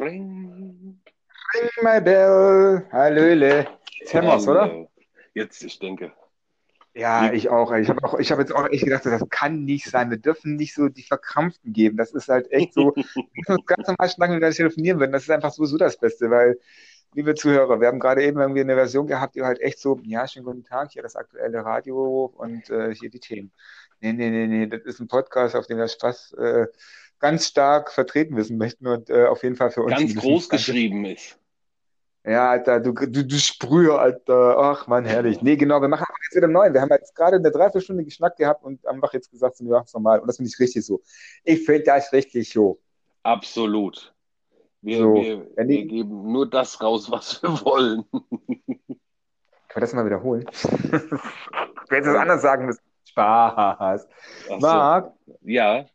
Ring. Ring my bell. Hallöle. Jetzt hören wir's, oder? Jetzt, ich denke. Ja, ich auch. Ich habe auch, ich habe jetzt auch echt gedacht, das kann nicht sein. Wir dürfen nicht so die Verkrampften geben. Das ist halt echt so. wir müssen uns ganz normal schlagen, wenn wir telefonieren würden. Das ist einfach sowieso das Beste, weil, liebe Zuhörer, wir haben gerade eben irgendwie eine Version gehabt, die halt echt so, ja, schönen guten Tag, hier das aktuelle Radio und äh, hier die Themen. Nee, nee, nee, nee, das ist ein Podcast, auf dem wir Spaß äh, ganz stark vertreten wissen möchten und äh, auf jeden Fall für uns. Ganz groß geschrieben ist. Ja, Alter, du, du, du Sprüher, Alter. Ach, man, herrlich. Nee, genau, wir machen jetzt wieder neu. Wir haben jetzt gerade eine Dreiviertelstunde geschnackt gehabt und einfach jetzt gesagt, wir machen es nochmal. Und das finde ich richtig so. Ich finde das richtig so. Absolut. Wir, So, wir, ja, nee. wir geben nur das raus, was wir wollen. Können wir das mal wiederholen? Ich hätte es anders sagen müssen. Spaß. So. Marc, Ja,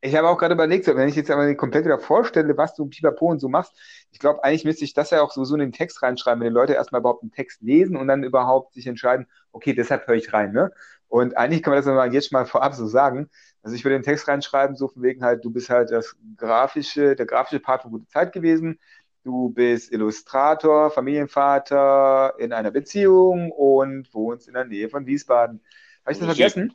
ich habe auch gerade überlegt, wenn ich jetzt aber komplett wieder vorstelle, was du Pipapo und so machst, ich glaube, eigentlich müsste ich das ja auch sowieso in den Text reinschreiben, wenn die Leute erstmal überhaupt einen Text lesen und dann überhaupt sich entscheiden, okay, deshalb höre ich rein, ne? Und eigentlich kann man das aber jetzt mal vorab so sagen. Also ich würde den Text reinschreiben, so von wegen halt, du bist halt das grafische, der grafische Part von gute Zeit gewesen. Du bist Illustrator, Familienvater in einer Beziehung und wohnst in der Nähe von Wiesbaden. Habe ich das vergessen?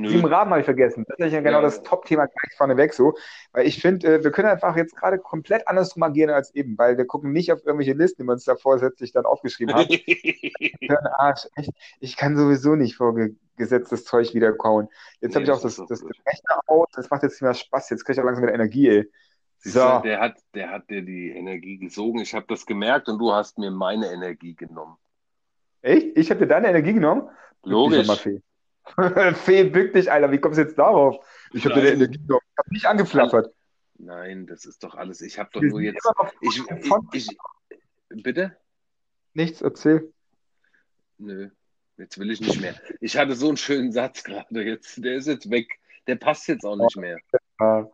Nö. Sieben Raben habe ich vergessen. Das ist ja genau Ja. das Top-Thema gleich vorneweg so. Weil ich finde, äh, wir können einfach jetzt gerade komplett andersrum agieren als eben, weil wir gucken nicht auf irgendwelche Listen, die wir uns da vorsätzlich dann aufgeschrieben haben. Arsch. Echt. Ich kann sowieso nicht vorgesetztes Zeug wieder kauen. Jetzt Nee, habe ich auch das das, das. Rechner aus. Das macht jetzt nicht mehr Spaß. Jetzt kriege ich auch langsam wieder Energie, ey. So. du, der hat, der hat dir die Energie gesogen. Ich habe das gemerkt und du hast mir meine Energie genommen. Echt? Ich habe dir deine Energie genommen? Logisch. Doch Fee. Bück dich, Alter. Wie kommst du jetzt darauf? Ich habe die Energie. Ich habe nicht angeflattert. Nein, das ist doch alles. Ich habe doch Wir nur jetzt. Ich, ich, ich, bitte? Nichts, erzähl. Nö, jetzt will ich nicht mehr. Ich hatte so einen schönen Satz gerade jetzt. Der ist jetzt weg. Der passt jetzt auch nicht mehr. Ah.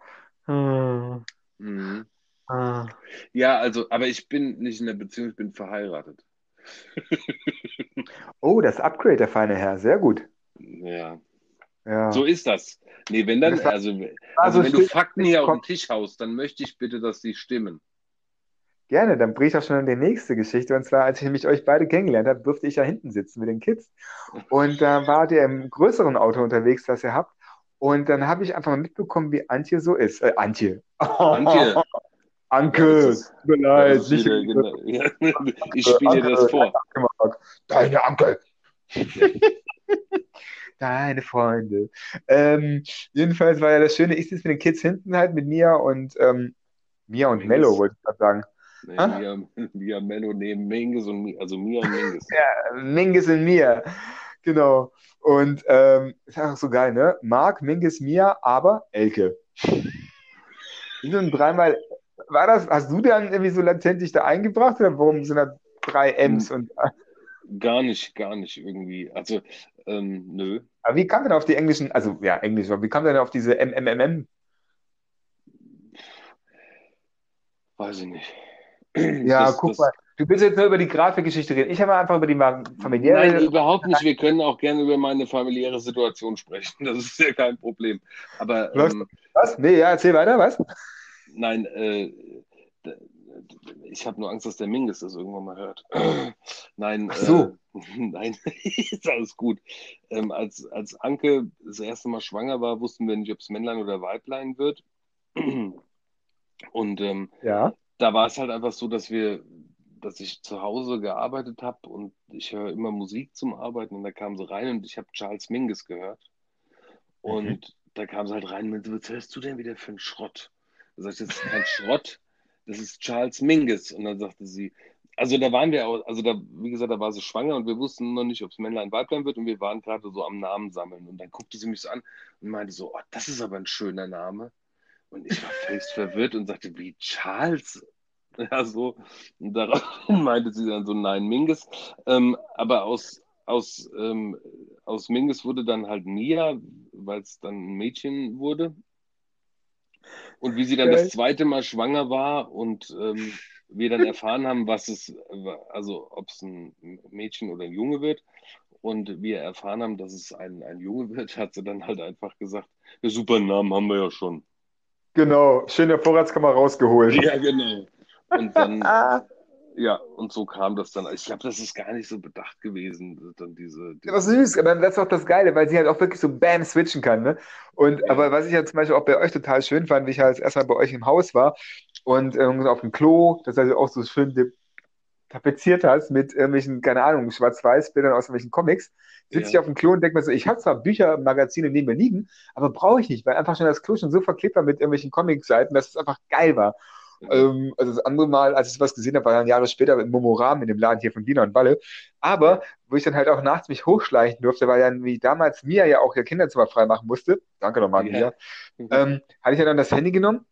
Hm. Mhm. Ah. Ja, also, aber ich bin nicht in der Beziehung, ich bin verheiratet. Oh, das Upgrade, der feine Herr. Sehr gut. Ja, Ja. so ist das. Nee, wenn dann, also, Also also wenn du Fakten hier auf den Tisch haust, dann möchte ich bitte, dass die stimmen. Gerne, dann bringe ich auch schon in die nächste Geschichte. Und zwar, als ich nämlich euch beide kennengelernt habe, durfte ich ja hinten sitzen mit den Kids. Und da wart ihr im größeren Auto unterwegs, das ihr habt. Und dann habe ich einfach mal mitbekommen, wie Antje so ist. Äh, Antje. Antje. Anke, tut mir leid. Nicht- wieder, genau, ich spiele dir das vor. Deine Anke. Deine Freunde. Ähm, jedenfalls war ja das Schöne, ich sitze mit den Kids hinten halt mit Mia und ähm, Mia und Mingus. Mello, wollte ich gerade sagen. Nee. Mia, Mia Mello neben Mingus und Mi- also Mia und Mingus. Mingus und Mia. Genau. Und ähm, ist einfach so geil, ne? Marc, Mingus, Mia, aber Elke. Ein dreimal. War das, hast du dann irgendwie so latent dich da eingebracht oder warum sind da drei M's und Gar nicht, gar nicht irgendwie. Also, ähm, nö. aber wie kam denn auf die englischen, also ja, Englisch, aber wie kam denn auf diese MMMM? Weiß ich nicht. Ja, Das- guck das- mal. Du willst jetzt nur über die Grafikgeschichte reden. Ich habe einfach über die familiäre. Nein, überhaupt nicht. Wir können auch gerne über meine familiäre Situation sprechen. Das ist ja kein Problem. Aber ähm, Was? Nee, ja, erzähl weiter, was? nein, äh, ich habe nur Angst, dass der Mingus das irgendwann mal hört. Nein, Ach so. äh, nein, ist alles gut. Ähm, als, als Anke das erste Mal schwanger war, wussten wir nicht, ob es Männlein oder Weiblein wird. Und ähm, Ja. da war es halt einfach so, dass wir, dass ich zu Hause gearbeitet habe und ich höre immer Musik zum Arbeiten und da kam sie rein und ich habe Charles Mingus gehört. Und Mhm. da kam sie halt rein und meinte, was hörst du denn wieder für einen Schrott? Da sag ich, das ist kein Schrott, das ist Charles Mingus. Und dann sagte sie, also da waren wir also da, wie gesagt, da war sie schwanger und wir wussten noch nicht, ob es Männlein, Weiblein wird und wir waren gerade so am Namen sammeln. Und dann guckte sie mich so an und meinte so, oh, das ist aber ein schöner Name. Und ich war völlig verwirrt und sagte, wie Charles? Ja, so. Und daraufhin meinte sie dann so, nein, Mingus. Ähm, aber aus, aus, ähm, aus Mingus wurde dann halt Mia, weil es dann ein Mädchen wurde. Und wie sie dann das zweite Mal schwanger war und ähm, wir dann erfahren haben, was es, also ob es ein Mädchen oder ein Junge wird, und wir erfahren haben, dass es ein, ein Junge wird, hat sie dann halt einfach gesagt, ja, super Namen haben wir ja schon. Genau. Schön der Vorratskammer rausgeholt. Ja, genau. Und dann, ja, und so kam das dann. Ich glaube, das ist gar nicht so bedacht gewesen, dann diese. diese Aber süß, aber das ist auch das Geile, weil sie halt auch wirklich so bam switchen kann, ne? Und Ja. aber was ich ja zum Beispiel auch bei euch total schön fand, wie ich halt erstmal bei euch im Haus war und ähm, auf dem Klo, das also auch so schön tapeziert hast mit irgendwelchen, keine Ahnung, Schwarz-Weiß-Bildern aus irgendwelchen Comics, sitze ich Ja. auf dem Klo und denke mir so, ich habe zwar Bücher, Magazine neben mir liegen, aber brauche ich nicht, weil einfach schon das Klo schon so verklebt war mit irgendwelchen Comic-Seiten, dass es einfach geil war. Ähm, also das andere Mal, als ich was gesehen habe, war dann Jahre später im Momoram in dem Laden hier von Dina und Walle. Aber wo ich dann halt auch nachts mich hochschleichen durfte, weil dann wie damals Mia ja auch ihr Kinderzimmer freimachen musste, danke nochmal. Mia, ähm, hatte ich ja dann das Handy genommen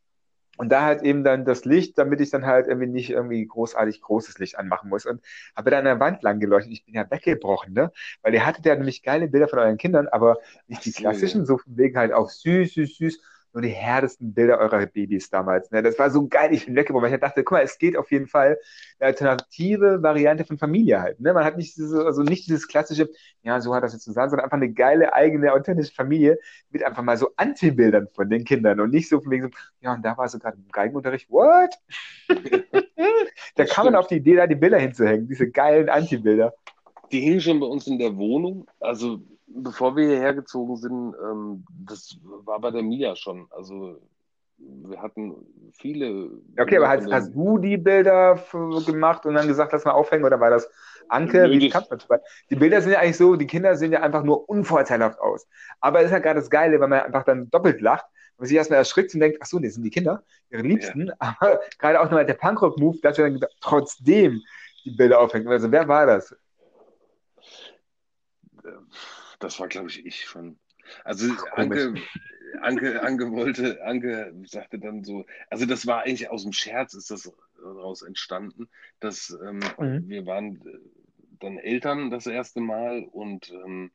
und da halt eben dann das Licht, damit ich dann halt irgendwie nicht irgendwie großartig großes Licht anmachen muss und habe dann an der Wand lang geleuchtet. Ich bin ja weggebrochen, ne? Weil ihr hattet ja nämlich geile Bilder von euren Kindern, aber nicht die klassischen, so von wegen halt auch süß, süß, süß, nur die härtesten Bilder eurer Babys damals. Ne? Das war so geil, ich bin weggebrochen, weil ich dachte, guck mal, es geht auf jeden Fall eine alternative Variante von Familie halt. Ne? Man hat nicht diese, also nicht dieses klassische, ja, so hat das jetzt zu sein, sondern einfach eine geile, eigene, authentische Familie mit einfach mal so Anti-Bildern von den Kindern und nicht so von wegen so, ja, und da war sie gerade im Geigenunterricht, what? da kam man auf die Idee, da die Bilder hinzuhängen, diese geilen Anti-Bilder. Die hingen schon bei uns in der Wohnung. Also bevor wir hierher gezogen sind, ähm, das war bei der Mia schon. Also wir hatten viele. Okay, aber hast, hast du die Bilder gemacht und dann gesagt, lass mal aufhängen oder war das Anke? Du das? Die Bilder sind ja eigentlich so, die Kinder sehen ja einfach nur unvorteilhaft aus. Aber es ist ja gerade das Geile, wenn man einfach dann doppelt lacht und sich erstmal erschrickt und denkt, ach so, das sind die Kinder, ihre Liebsten. Aber gerade auch nochmal der Punkrock-Move, dass er dann trotzdem die Bilder aufhängt. Also wer war das? Das war, glaube ich, ich schon. Also Ach, Anke. Anke, Anke wollte, Anke sagte dann so, also das war eigentlich aus dem Scherz, ist das daraus entstanden, dass ähm, Mhm. wir waren äh, dann Eltern das erste Mal und ähm,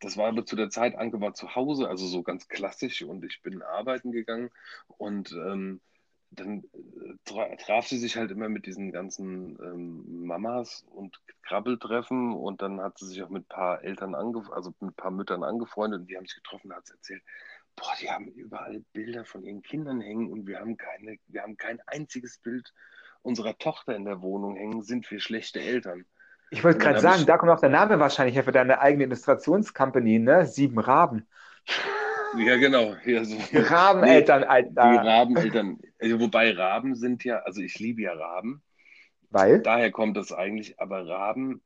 das war aber zu der Zeit, Anke war zu Hause, also so ganz klassisch und ich bin arbeiten gegangen und ähm, dann äh, tra traf sie sich halt immer mit diesen ganzen ähm, Mamas und Krabbeltreffen und dann hat sie sich auch mit ein paar Eltern, ange also mit ein paar Müttern angefreundet und die haben sich getroffen, da hat sie erzählt, boah, die haben überall Bilder von ihren Kindern hängen und wir haben keine, wir haben kein einziges Bild unserer Tochter in der Wohnung hängen, sind wir schlechte Eltern. Ich wollte Und gerade sagen, ich- da kommt auch der Name wahrscheinlich her für deine eigene Illustrationscompany, ne? Sieben Raben. Ja, genau. Ja, so. Die Rabeneltern, Die Alter. Rabeneltern, also wobei Raben sind ja, also ich liebe ja Raben, Weil? daher kommt das eigentlich, aber Raben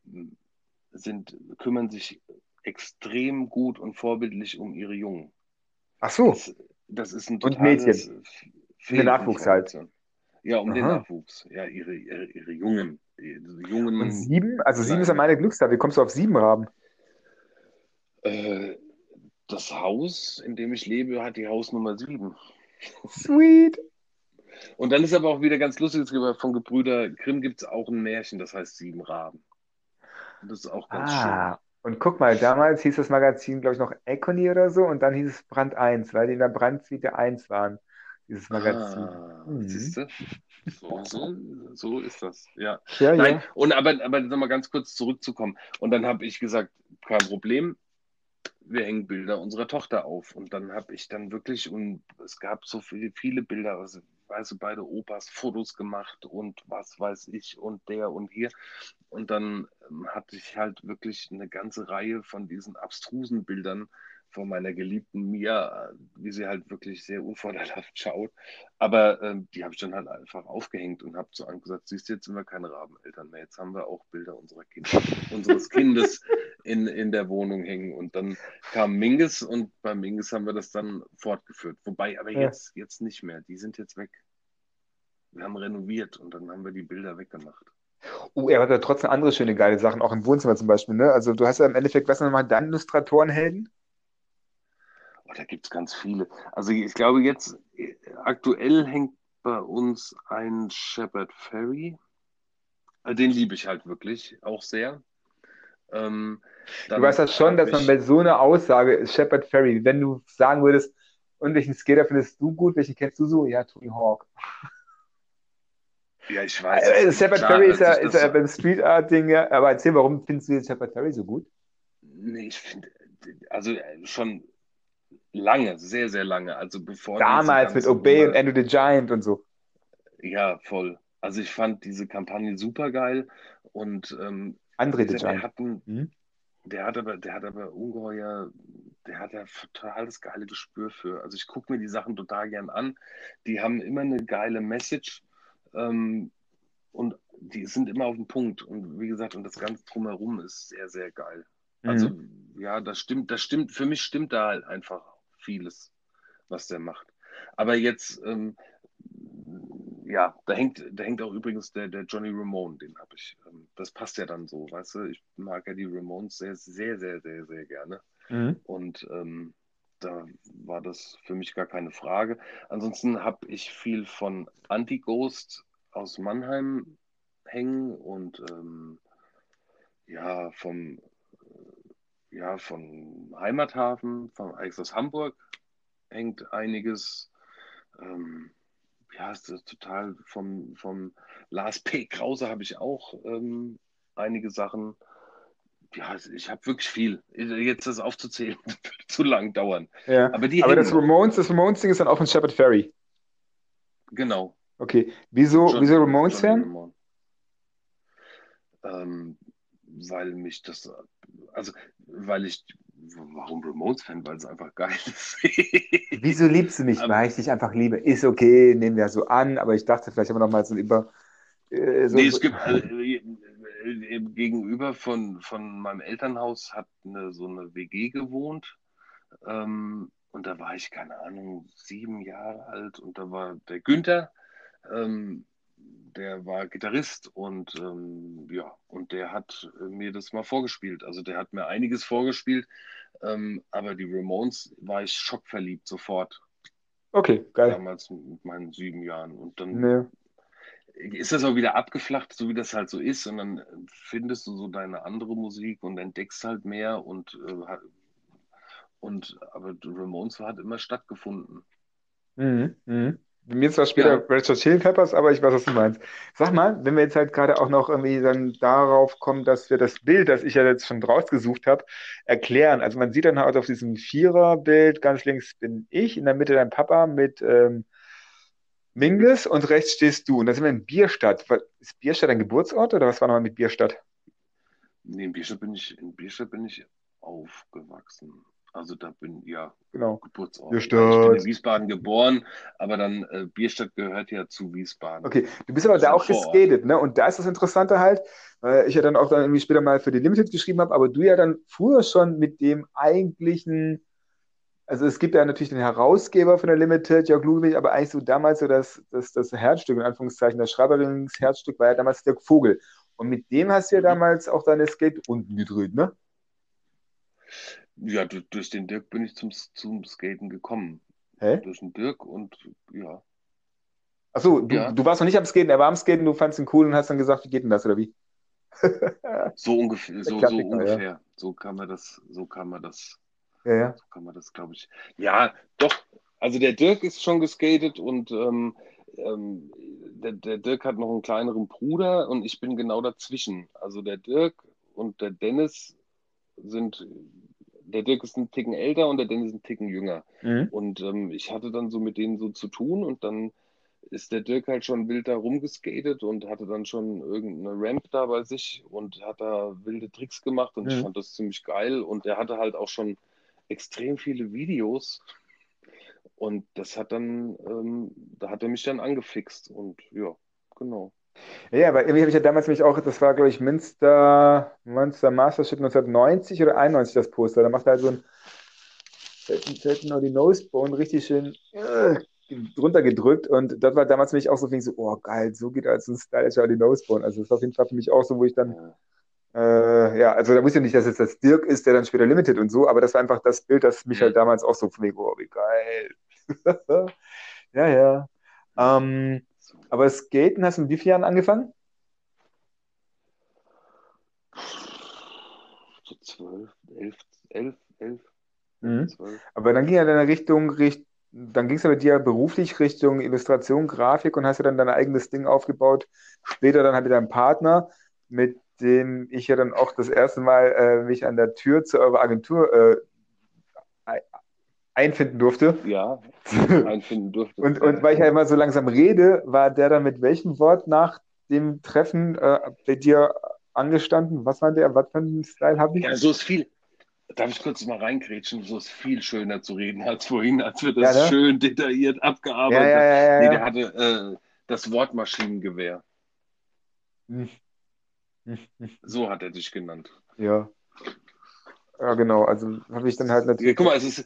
sind, kümmern sich extrem gut und vorbildlich um ihre Jungen. Ach so. Das, das ist ein Und Mädchen. Den Nachwuchs halt. Ja, um den Aha. Nachwuchs. Ja, ihre, ihre, ihre Jungen. Ihre Jungen. Sieben? Also sieben ist ja meine Glückszahl. Wie kommst du auf sieben Raben? Äh, das Haus, in dem ich lebe, hat die Hausnummer sieben. Sweet. Und dann ist aber auch wieder ganz lustig, es gibt von Gebrüder Grimm gibt es auch ein Märchen, das heißt Sieben Raben. Und das ist auch ganz Ah. Und guck mal, damals hieß das Magazin, glaube ich, noch Econy oder so und dann hieß es Brand 1, weil die in der Brandsuite 1 waren, dieses schön. Magazin. Ah, Mhm. siehst du? So, so, so ist das, ja. Ja, Nein, ja. und aber, aber nochmal ganz kurz zurückzukommen. Und dann habe ich gesagt, kein Problem, wir hängen Bilder unserer Tochter auf. Und dann habe ich dann wirklich, und es gab so viele, viele Bilder, also, weißt du, beide Opas Fotos gemacht und was weiß ich und der und hier. Und dann ähm, hatte ich halt wirklich eine ganze Reihe von diesen abstrusen Bildern von meiner geliebten Mia, wie sie halt wirklich sehr unvorteilhaft schaut. Aber ähm, die habe ich dann halt einfach aufgehängt und habe zu Anke gesagt, siehst du, jetzt sind wir keine Rabeneltern mehr. Jetzt haben wir auch Bilder unserer Kinder, unseres Kindes in, in der Wohnung hängen. Und dann kam Minges und bei Minges haben wir das dann fortgeführt. Wobei, aber Ja. jetzt, jetzt nicht mehr. Die sind jetzt weg. Wir haben renoviert und dann haben wir die Bilder weggemacht. Oh, er hat ja trotzdem andere schöne, geile Sachen, auch im Wohnzimmer zum Beispiel, ne? Also du hast ja im Endeffekt, was nochmal deine Illustratorenhelden? Oh, da gibt es ganz viele. Also ich glaube jetzt, äh, aktuell hängt bei uns ein Shepard Ferry. Äh, Den liebe ich halt wirklich auch sehr. Ähm, Du weißt das schon, dass man bei so einer Aussage Shepard Ferry, wenn du sagen würdest, und welchen Skater findest du gut, welchen kennst du so? Ja, Tony Hawk. Ja, ich weiß. Äh. Shepard Ferry ist ja, ist ja beim Street Art Ding, ja. Aber erzähl, warum findest du jetzt Shepard Ferry so gut? Nee, ich finde, also äh, schon lange, sehr, sehr lange. Also bevor Damals mit Obey und Endo the Giant und so. Ja, voll. Also ich fand diese Kampagne super geil und ähm, André der, der Dejan. hat ein, Mhm. der hat aber, der hat aber ungeheuer, der hat ja total das geile Gespür für. Also ich gucke mir die Sachen total gern an. Die haben immer eine geile Message ähm, und die sind immer auf den Punkt. Und wie gesagt, und das Ganze drumherum ist sehr, sehr geil. Also Mhm. ja, das stimmt, das stimmt, für mich stimmt da halt einfach vieles, was der macht. Aber jetzt, ähm, ja, da hängt, da hängt auch übrigens der, der Johnny Ramone, den habe ich. Ähm, das passt ja dann so, weißt du? Ich mag ja die Ramones sehr, sehr, sehr, sehr, sehr gerne. Mhm. Und ähm, da war das für mich gar keine Frage. Ansonsten habe ich viel von Anti-Ghost aus Mannheim hängen und ähm, ja, vom, ja, von Heimathafen, von Aix aus Hamburg hängt einiges. Ähm, ja, ist total vom, vom Lars P. Krause habe ich auch ähm, einige Sachen. Ja, ich habe wirklich viel. Jetzt das aufzuzählen, würde zu lang dauern. Ja. Aber die Aber das. Ramones, das Ramones-Ding ist dann auch von Shepard Ferry. Genau. Okay. Wieso, John- wieso Ramones-Fan? Ramone. Ähm, weil mich das, also, weil ich, warum Ramones-Fan? Weil es einfach geil ist. Wieso liebst du mich, weil ich dich einfach liebe? Ist okay, nehmen wir so an, aber ich dachte, vielleicht haben wir noch mal so über. Äh, so, Nee, so- es gibt also, äh, gegenüber von, von meinem Elternhaus hat eine, so eine WG gewohnt. Ähm, und da war ich, keine Ahnung, sieben Jahre alt und da war der Günther, ähm, der war Gitarrist und ähm, ja, und der hat äh, mir das mal vorgespielt. Also der hat mir einiges vorgespielt, ähm, aber die Ramones war ich schockverliebt sofort, Okay, geil. damals mit meinen sieben Jahren. Und dann Nee. ist das auch wieder abgeflacht, so wie das halt so ist. Und dann findest du so deine andere Musik und entdeckst halt mehr und, äh, und aber Ramones hat immer stattgefunden. Mhm, mhm. Bei mir zwar später Ja. Red Hot Chili Peppers, aber ich weiß, was du meinst. Sag mal, wenn wir jetzt halt gerade auch noch irgendwie dann darauf kommen, dass wir das Bild, das ich ja jetzt schon rausgesucht habe, erklären. Also man sieht dann halt auf diesem Viererbild, ganz links bin ich, in der Mitte dein Papa mit ähm, Mingus und rechts stehst du. Und da sind wir in Bierstadt. Ist Bierstadt ein Geburtsort oder was war nochmal mit Bierstadt? Nee, in Bierstadt bin ich, in Bierstadt bin ich aufgewachsen. Also da bin ja Genau. Geburtsort. Bierstadt. Ich bin in Wiesbaden geboren, aber dann äh, Bierstadt gehört ja zu Wiesbaden. Okay, du bist aber da auch geskatet, ne? Und da ist das Interessante halt, weil ich ja dann auch dann irgendwie später mal für die Limited geschrieben habe, aber du ja dann früher schon mit dem eigentlichen, also es gibt ja natürlich den Herausgeber von der Limited, Jörg Ludwig, aber eigentlich so damals so das, das, das Herzstück, in Anführungszeichen, das Schreiberlingsherzstück war ja damals Dirk Vogel. Und mit dem hast du ja Mhm. damals auch deine Skate-Runden gedreht, ne? Ja, du, durch den Dirk bin ich zum, zum Skaten gekommen. Hä? Durch den Dirk und ja. Achso, du, Ja. du warst noch nicht am Skaten, er war am Skaten, du fandst ihn cool und hast dann gesagt, wie geht denn das, oder wie? So ungefähr, so, so Klassiker, ja. ungefähr. So kann man das, so kann man das, Ja, ja. so kann man das, glaube ich. Ja, doch. Also der Dirk ist schon geskatet und ähm, ähm, der, der Dirk hat noch einen kleineren Bruder und ich bin genau dazwischen. Also der Dirk und der Dennis sind, der Dirk ist ein Ticken älter und der Dennis ist ein Ticken jünger. Mhm. Und ähm, ich hatte dann so mit denen so zu tun und dann ist der Dirk halt schon wild da rumgeskatet und hatte dann schon irgendeine Ramp da bei sich und hat da wilde Tricks gemacht und ich Mhm. fand das ziemlich geil und er hatte halt auch schon extrem viele Videos und das hat dann, ähm, da hat er mich dann angefixt und ja, genau. Ja, weil irgendwie habe ich ja damals nämlich auch, das war, glaube ich, Münster, Münster Mastership 1990 oder 91 das Poster. Da macht er halt so ein selten, nur die Nosebone richtig schön äh, drunter gedrückt. Und das war damals nämlich auch so, wie so, oh geil, so geht als ein stylischer die Nosebone. Also das war auf jeden Fall für mich auch so, wo ich dann, Ja. äh, ja, also da wusste ich nicht, dass es das Dirk ist, der dann später Limited und so, aber das war einfach das Bild, das mich Mhm. halt damals auch so oh, wie geil. Ja, ja. Ähm. Aber Skaten hast du mit wie vielen Jahren angefangen? So zwölf, elf, elf, elf, Mhm. zwölf. Aber dann ging ja deine Richtung, richt, dann ging es ja bei dir beruflich Richtung Illustration, Grafik und hast ja dann dein eigenes Ding aufgebaut. Später dann halt mit deinem Partner, mit dem ich ja dann auch das erste Mal äh, mich an der Tür zu eurer Agentur äh, einfinden durfte. Ja, einfinden durfte. und, und weil ich ja immer so langsam rede, war der dann mit welchem Wort nach dem Treffen äh, bei dir angestanden? Was war der? Was für einen Style habe ich? Ja, so ist viel. Darf ich kurz mal reingrätschen? So ist viel schöner zu reden als vorhin, als wir das Ja, ne? schön detailliert abgearbeitet Ja, ja, ja, Nee, der hatte äh, das Wort Maschinengewehr. Hm. Hm, hm. So hat er dich genannt. Ja. Ja, genau. Also habe ich dann halt Ja, natürlich. guck mal, es ist,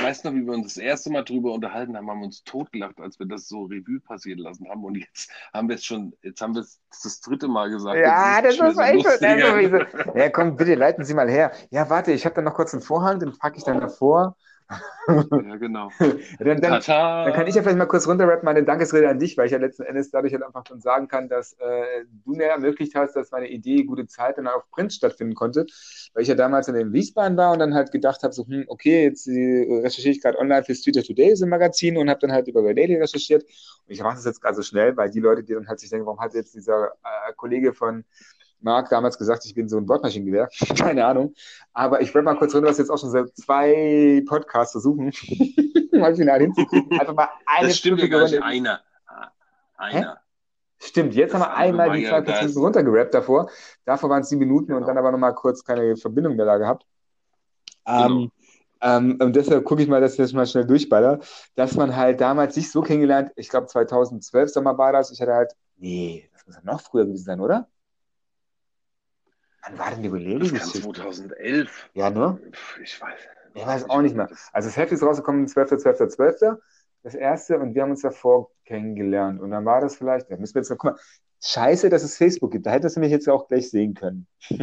weißt du noch, wie wir uns das erste Mal drüber unterhalten haben, haben wir uns totgelacht, als wir das so Revue passieren lassen haben. Und jetzt haben wir es schon, jetzt haben wir es das dritte Mal gesagt. Ja, das ist echt so. lustig. sowieso- Ja, komm, bitte leiten Sie mal her. Ja, warte, ich habe dann noch kurz einen Vorhang, den packe ich dann davor. Ja, genau. Dann, dann. Dann kann ich ja vielleicht mal kurz runterrappen, meine Dankesrede an dich, weil ich ja letzten Endes dadurch halt einfach schon sagen kann, dass äh, du mir ermöglicht hast, dass meine Idee gute Zeit dann auf Print stattfinden konnte, weil ich ja damals in den Wiesbaden war und dann halt gedacht habe, so, hm, okay, jetzt äh, recherchiere ich gerade online für Twitter Today, so ein Magazin und habe dann halt über Daily recherchiert und ich mache das jetzt gerade so schnell, weil die Leute, die dann halt sich denken, warum hat jetzt dieser äh, Kollege von Marc damals gesagt, ich bin so ein Wortmaschinengewehr. Keine Ahnung. Aber ich werde mal kurz runter, was jetzt auch schon seit zwei Podcasts versuchen, mal final hinzukriegen. Einfach mal eine Das stimmt ja gar nicht. Einer. Einer. Stimmt, jetzt Das haben wir einmal die zwei Minuten runtergerappt davor. Davor waren es sieben Minuten und Genau. dann aber nochmal kurz keine Verbindung mehr da gehabt. Genau. Ähm, ähm, und deshalb gucke ich mal, dass ich das mal schnell durchballer, dass man halt damals sich so kennengelernt, ich glaube 2012 Sommer war das, ich hatte halt, nee, das muss ja noch früher gewesen sein, oder? Wann war denn die Das kann geschickt? 2011. Ja, ne? Ich weiß. Ich weiß auch nicht mehr. Also das Heft ist rausgekommen, 12.12.12. 12. Das erste und wir haben uns davor kennengelernt. Und dann war das vielleicht, da müssen wir jetzt noch, guck mal, scheiße, dass es Facebook gibt. Da hättest du mich jetzt auch gleich sehen können.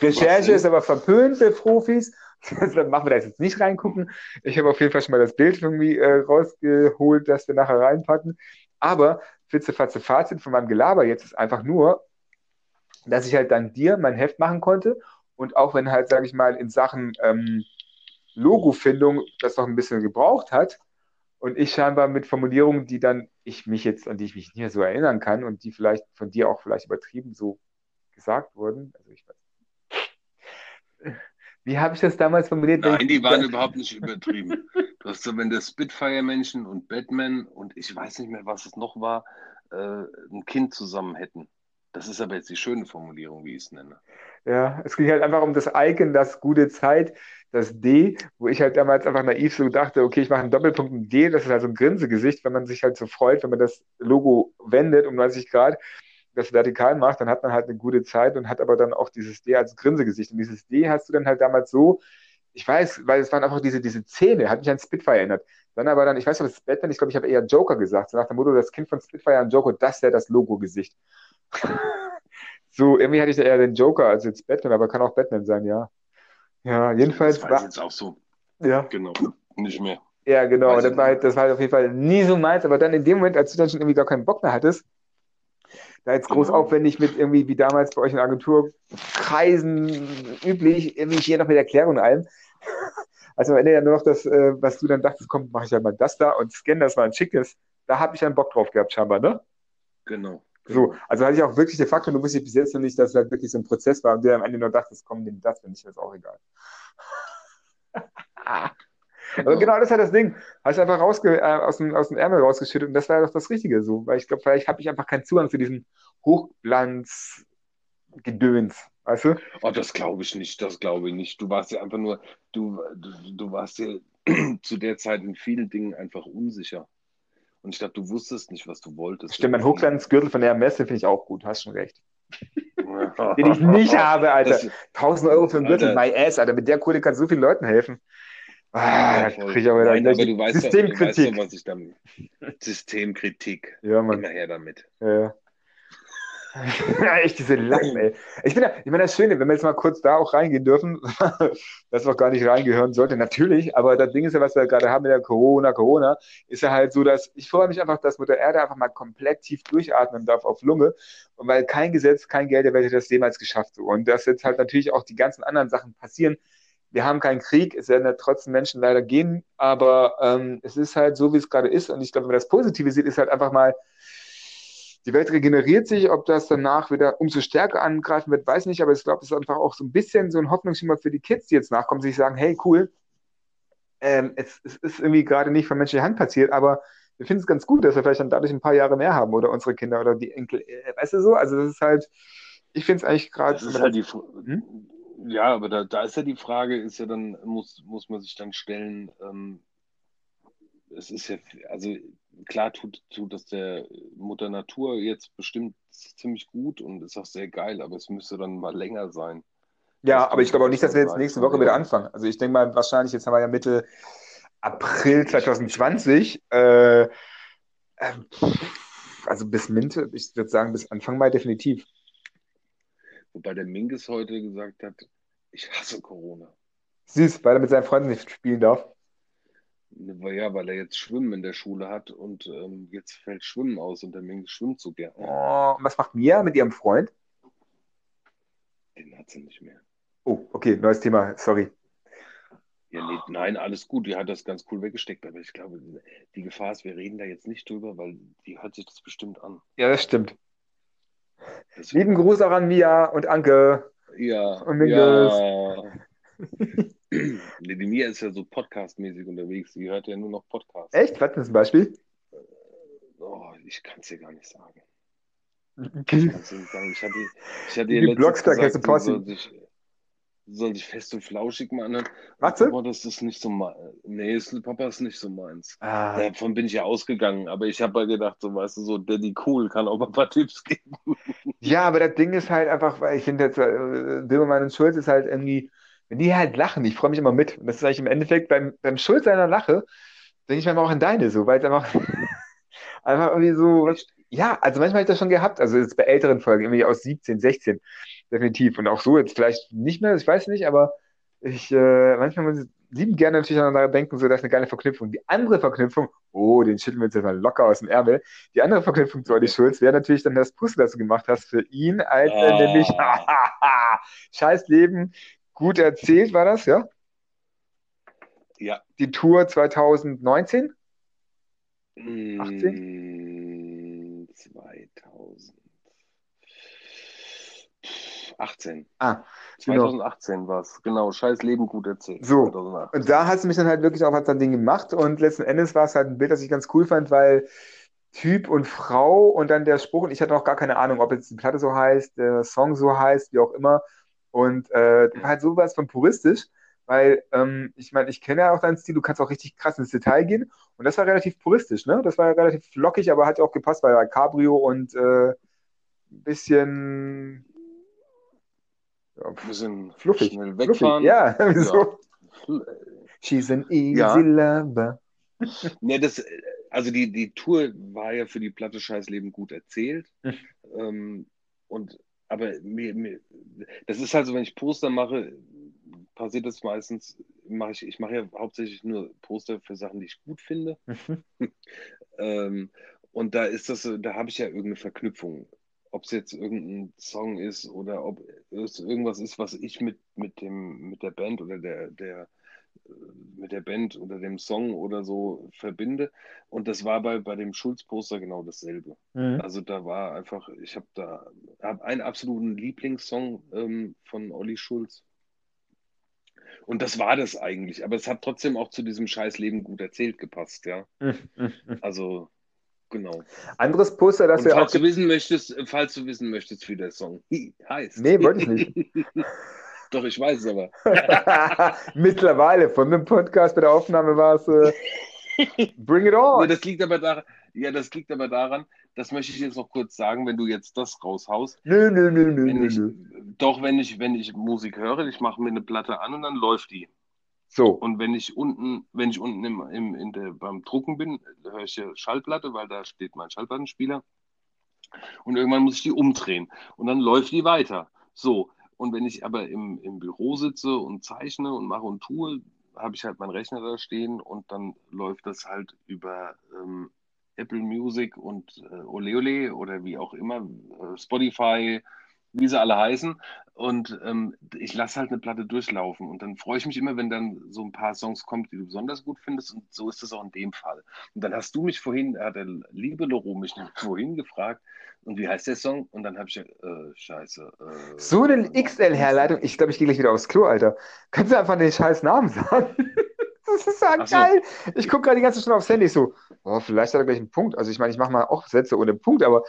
Recherche ist aber verpönt für Profis. Deshalb machen wir da jetzt nicht reingucken. Ich habe auf jeden Fall schon mal das Bild irgendwie äh, rausgeholt, das wir nachher reinpacken. Aber Fitzefatze Fazit von meinem Gelaber jetzt ist einfach nur, dass ich halt dann dir mein Heft machen konnte und auch wenn halt, sage ich mal, in Sachen ähm, Logofindung das noch ein bisschen gebraucht hat und ich scheinbar mit Formulierungen, die dann ich mich jetzt, an die ich mich nicht mehr so erinnern kann und die vielleicht von dir auch vielleicht übertrieben so gesagt wurden. Also ich weiß. Wie habe ich das damals formuliert? Nein, die waren überhaupt nicht übertrieben. Du hast so, wenn der Spitfire-Menschen und Batman und ich weiß nicht mehr, was es noch war, äh, ein Kind zusammen hätten. Das ist aber jetzt die schöne Formulierung, wie ich es nenne. Ja, es ging halt einfach um das Icon, das gute Zeit, das D, wo ich halt damals einfach naiv so dachte, okay, ich mache einen Doppelpunkt D, das ist halt so ein Grinsegesicht, wenn man sich halt so freut, wenn man das Logo wendet um 90 Grad, das vertikal macht, dann hat man halt eine gute Zeit und hat aber dann auch dieses D als Grinsegesicht. Und dieses D hast du dann halt damals so, ich weiß, weil es waren einfach diese, diese Zähne, hat mich an Spitfire erinnert. Dann aber dann, ich weiß nicht, ob es Batman, ich glaube, ich habe eher Joker gesagt, so nach dem Motto, das Kind von Spitfire und Joker, das wäre das Logo-Gesicht. So, irgendwie hatte ich da eher den Joker als jetzt Batman, aber kann auch Batman sein, ja. Ja, jedenfalls Das war jetzt auch so. ja, Genau. Nicht mehr. ja, genau, Weiß und das war, halt, das war halt auf jeden Fall nie so meins, aber dann in dem Moment, als du dann schon irgendwie gar keinen Bock mehr hattest, da jetzt groß Genau. aufwendig mit irgendwie, wie damals bei euch in Agenturkreisen üblich, irgendwie hier noch mit Erklärung und allem. Also am Ende ja nur noch das, äh, was du dann dachtest, komm, mache ich halt mal das da und scan das mal ein schickes. Da habe ich einen Bock drauf gehabt, scheinbar, ne? Genau. So, also hatte ich auch wirklich de facto, du wusstest bis jetzt noch nicht, dass es halt wirklich so ein Prozess war und du am Ende nur dachtest, komm, nimm das, wenn nicht, ist auch egal. Aber genau das ist halt das Ding. Hast einfach rausge äh, aus, dem, aus dem Ärmel rausgeschüttet und das war ja doch das Richtige so. Weil ich glaube, vielleicht habe ich einfach keinen Zugang zu diesem Hochglanz-Gedöns. Weißt du? Oh, das glaube ich nicht, das glaube ich nicht. Du warst ja einfach nur, du, du, du warst ja zu der Zeit in vielen Dingen einfach unsicher. Und ich glaube, du wusstest nicht, was du wolltest. Stimmt, mein Hochglanzgürtel von der Messe finde ich auch gut. Hast schon recht. Den ich nicht habe, Alter. Das, 1000 Euro für einen Gürtel, Alter. my ass, Alter. Mit der Kohle kannst du so vielen Leuten helfen. Ah, da voll. krieg ich auch wieder Nein, aber gleich du weißt, doch, du weißt Systemkritik. doch, was ich damit. Systemkritik. Ja, Mann. Immer her damit. Ja, ja. Ja, echt diese Lappen, ey. Ich ja, ich meine, das Schöne, wenn wir jetzt mal kurz da auch reingehen dürfen, wir auch gar nicht reingehören sollte, natürlich, aber das Ding ist ja, was wir gerade haben mit der Corona, Corona, ist ja halt so, dass ich freue mich einfach, dass Mutter Erde einfach mal komplett tief durchatmen darf auf Lunge, und weil kein Gesetz, kein Geld der Welt hätte das jemals geschafft. Und dass jetzt halt natürlich auch die ganzen anderen Sachen passieren. Wir haben keinen Krieg, es werden ja trotzdem Menschen leider gehen, aber ähm, es ist halt so, wie es gerade ist. Und ich glaube, wenn man das Positive sieht, ist halt einfach mal, die Welt regeneriert sich, ob das danach wieder umso stärker angreifen wird, weiß nicht, aber ich glaube, es ist einfach auch so ein bisschen so ein Hoffnungsschimmer für die Kids, die jetzt nachkommen, sich sagen, hey, cool, ähm, es, es ist irgendwie gerade nicht von menschlicher Hand passiert, aber wir finden es ganz gut, dass wir vielleicht dann dadurch ein paar Jahre mehr haben oder unsere Kinder oder die Enkel. Äh, weißt du so? Also das ist halt, ich finde es eigentlich gerade. Das ist halt die, hm? Ja, aber da, da ist ja die Frage, ist ja dann, muss, muss man sich dann stellen, ähm, es ist ja, also klar tut, tut das der Mutter Natur jetzt bestimmt ziemlich gut und ist auch sehr geil, aber es müsste dann mal länger sein. Ja, aber ich glaube auch nicht, dass wir jetzt nächste Woche wieder anfangen. Also ich denke mal, wahrscheinlich, jetzt haben wir ja Mitte April 2020, äh, äh, also bis Mitte, ich würde sagen bis Anfang Mai definitiv. Wobei der Mingus heute gesagt hat, ich hasse Corona. Süß, weil er mit seinen Freunden nicht spielen darf. Ja, weil er jetzt Schwimmen in der Schule hat und ähm, jetzt fällt Schwimmen aus und der Mingus schwimmt so gerne. Oh, was macht Mia mit ihrem Freund? Den hat sie nicht mehr. Oh, okay, neues Thema, sorry. Ja, nee, nein, alles gut. Die hat das ganz cool weggesteckt. Aber ich glaube, die Gefahr ist, wir reden da jetzt nicht drüber, weil die hört sich das bestimmt an. Ja, das stimmt. Deswegen. Lieben Gruß auch an Mia und Anke. Ja. Und ja. nee, die Mia ist ja so podcastmäßig unterwegs. Die hört ja nur noch Podcasts. Echt? Was ist ein Beispiel? Oh, ich kann es dir gar nicht sagen. Ich, kann's dir nicht sagen. ich hatte, ich hatte ihr letztens gesagt, sie soll sich, soll sich fest und flauschig mal anhören. Was? Papa, das ist nicht so mein. Nee, ist, Papa ist nicht so meins. Ah. Davon bin ich ja ausgegangen, aber ich habe mal gedacht, so weißt du, so Daddy cool kann auch mal ein paar Tipps geben. Ja, aber das Ding ist halt einfach, weil ich finde jetzt, äh, Böhmermann und Schulz ist halt irgendwie, wenn die halt lachen, ich freue mich immer mit. Und das ist eigentlich im Endeffekt beim, beim Schulz seiner Lache, denke ich mir auch an deine so, weil es einfach, einfach irgendwie so, was, ja, also manchmal habe ich das schon gehabt, also jetzt bei älteren Folgen, irgendwie aus 17, 16, definitiv. Und auch so jetzt vielleicht nicht mehr, ich weiß nicht, aber ich, äh, manchmal muss ich lieben gerne natürlich daran denken, so, das ist eine geile Verknüpfung. Die andere Verknüpfung, oh, den schütteln wir jetzt mal locker aus dem Ärmel. Die andere Verknüpfung zu Olli Schulz wäre natürlich dann das Puzzle, das du gemacht hast für ihn, als er nämlich, scheiß Leben, gut erzählt war das, ja? Ja. Die Tour 2019? 18? 2000. 18. Ah, 2018 genau. war es, genau. Scheiß Leben gut erzählt. So, 2018. und da hat es mich dann halt wirklich auch als ein Ding gemacht und letzten Endes war es halt ein Bild, das ich ganz cool fand, weil Typ und Frau und dann der Spruch und ich hatte auch gar keine Ahnung, ob jetzt die Platte so heißt, der Song so heißt, wie auch immer und äh, halt sowas von puristisch, weil ähm, ich meine, ich kenne ja auch deinen Stil, du kannst auch richtig krass ins Detail gehen und das war relativ puristisch, ne? Das war ja relativ flockig, aber hat ja auch gepasst, weil ja Cabrio und äh, ein bisschen ja, ein bisschen fluffig. Schnell wegfahren. Fluffig. Ja, so. She's an easy ja. lover. Ne, das, also die, die Tour war ja für die Platte Scheißleben gut erzählt. Hm. ähm, und aber mir, mir, das ist halt so, wenn ich Poster mache, passiert das meistens, mache ich, ich mache ja hauptsächlich nur Poster für Sachen, die ich gut finde. Mhm. ähm, und da ist das, da habe ich ja irgendeine Verknüpfung ob es jetzt irgendein Song ist oder ob es irgendwas ist, was ich mit, mit, dem, mit der Band oder der, der, mit der Band oder dem Song oder so verbinde. Und das war bei, bei dem Schulz-Poster genau dasselbe. Mhm. Also da war einfach, ich habe da hab einen absoluten Lieblingssong ähm, von Olli Schulz. Und das war das eigentlich. Aber es hat trotzdem auch zu diesem Scheißleben gut erzählt gepasst, ja. Mhm. Also Genau. Anderes Poster, das Und falls du wissen möchtest, falls du wissen möchtest, wie der Song heißt. Nee, wollte ich nicht. Doch, ich weiß es aber. Mittlerweile, von dem Podcast bei der Aufnahme war es äh, Bring It On. Nee, das liegt aber daran, ja, das liegt aber daran, das möchte ich jetzt noch kurz sagen, wenn du jetzt das raushaust. Nö, nö, nö, nö, nö. Doch, wenn ich, wenn ich Musik höre, ich mache mir eine Platte an und dann läuft die. So. Und wenn ich unten, wenn ich unten im, im, in der, beim Drucken bin, höre ich ja Schallplatte, weil da steht mein Schallplattenspieler. Und irgendwann muss ich die umdrehen. Und dann läuft die weiter. So. Und wenn ich aber im, im Büro sitze und zeichne und mache und tue, habe ich halt meinen Rechner da stehen und dann läuft das halt über ähm, Apple Music und äh, Oleole oder wie auch immer, äh, Spotify, wie sie alle heißen. Und ähm, ich lasse halt eine Platte durchlaufen. Und dann freue ich mich immer, wenn dann so ein paar Songs kommen, die du besonders gut findest. Und so ist es auch in dem Fall. Und dann hast du mich vorhin, hat der liebe Loro mich vorhin gefragt, und wie heißt der Song? Und dann habe ich, äh, scheiße. Äh, so eine XL-Herleitung. Ich glaube, ich gehe gleich wieder aufs Klo, Alter. Kannst du einfach den scheiß Namen sagen? das ist ja so. geil. Ich gucke gerade die ganze Stunde aufs Handy so, oh, vielleicht hat er gleich einen Punkt. Also ich meine, ich mache mal auch Sätze ohne Punkt, aber